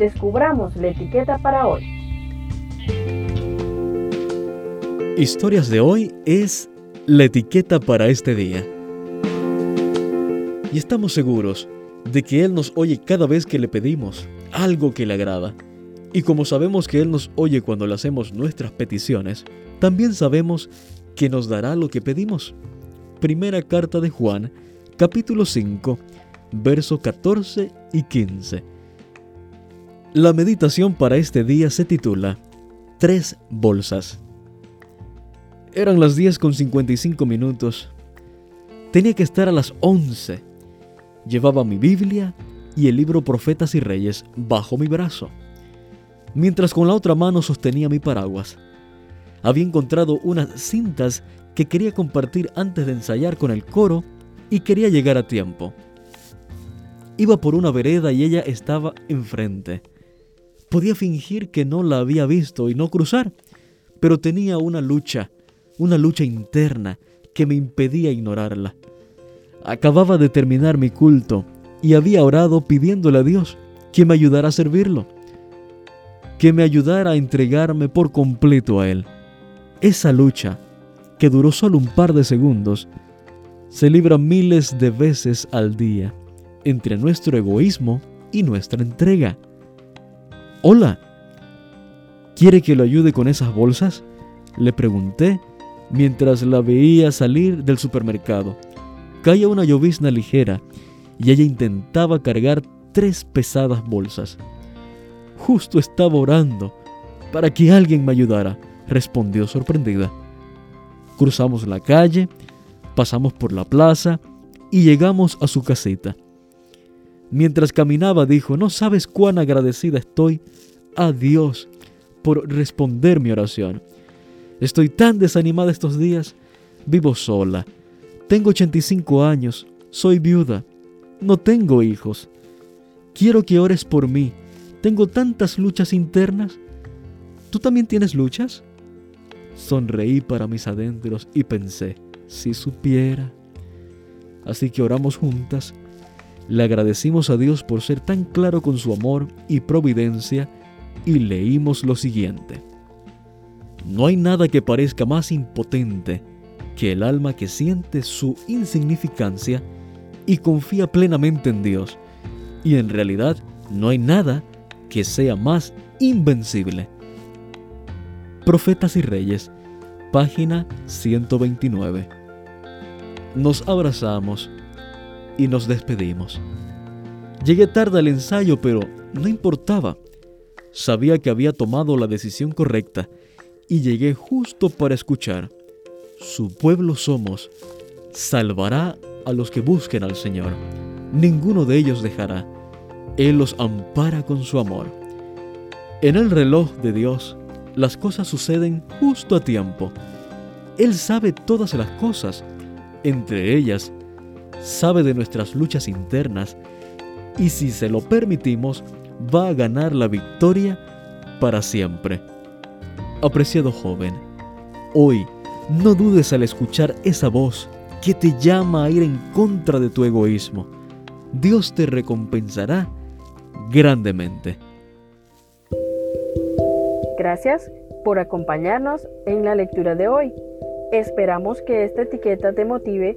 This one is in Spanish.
descubramos la etiqueta para hoy. Historias de hoy es la etiqueta para este día. Y estamos seguros de que Él nos oye cada vez que le pedimos algo que le agrada. Y como sabemos que Él nos oye cuando le hacemos nuestras peticiones, también sabemos que nos dará lo que pedimos. Primera carta de Juan, capítulo 5, versos 14 y 15. La meditación para este día se titula Tres bolsas. Eran las 10 con 55 minutos. Tenía que estar a las 11. Llevaba mi Biblia y el libro Profetas y Reyes bajo mi brazo, mientras con la otra mano sostenía mi paraguas. Había encontrado unas cintas que quería compartir antes de ensayar con el coro y quería llegar a tiempo. Iba por una vereda y ella estaba enfrente. Podía fingir que no la había visto y no cruzar, pero tenía una lucha una lucha interna que me impedía ignorarla. Acababa de terminar mi culto y había orado pidiéndole a Dios que me ayudara a servirlo, que me ayudara a entregarme por completo a Él. Esa lucha, que duró solo un par de segundos, se libra miles de veces al día entre nuestro egoísmo y nuestra entrega. Hola, ¿quiere que lo ayude con esas bolsas? Le pregunté mientras la veía salir del supermercado. Caía una llovizna ligera y ella intentaba cargar tres pesadas bolsas. Justo estaba orando para que alguien me ayudara, respondió sorprendida. Cruzamos la calle, pasamos por la plaza y llegamos a su casita. Mientras caminaba dijo, no sabes cuán agradecida estoy a Dios por responder mi oración. Estoy tan desanimada estos días. Vivo sola. Tengo 85 años. Soy viuda. No tengo hijos. Quiero que ores por mí. Tengo tantas luchas internas. ¿Tú también tienes luchas? Sonreí para mis adentros y pensé, si supiera. Así que oramos juntas. Le agradecimos a Dios por ser tan claro con su amor y providencia y leímos lo siguiente. No hay nada que parezca más impotente que el alma que siente su insignificancia y confía plenamente en Dios. Y en realidad no hay nada que sea más invencible. Profetas y Reyes, página 129. Nos abrazamos y nos despedimos. Llegué tarde al ensayo, pero no importaba. Sabía que había tomado la decisión correcta y llegué justo para escuchar. Su pueblo somos, salvará a los que busquen al Señor. Ninguno de ellos dejará. Él los ampara con su amor. En el reloj de Dios, las cosas suceden justo a tiempo. Él sabe todas las cosas, entre ellas, sabe de nuestras luchas internas y si se lo permitimos, va a ganar la victoria para siempre. Apreciado joven, hoy no dudes al escuchar esa voz que te llama a ir en contra de tu egoísmo. Dios te recompensará grandemente. Gracias por acompañarnos en la lectura de hoy. Esperamos que esta etiqueta te motive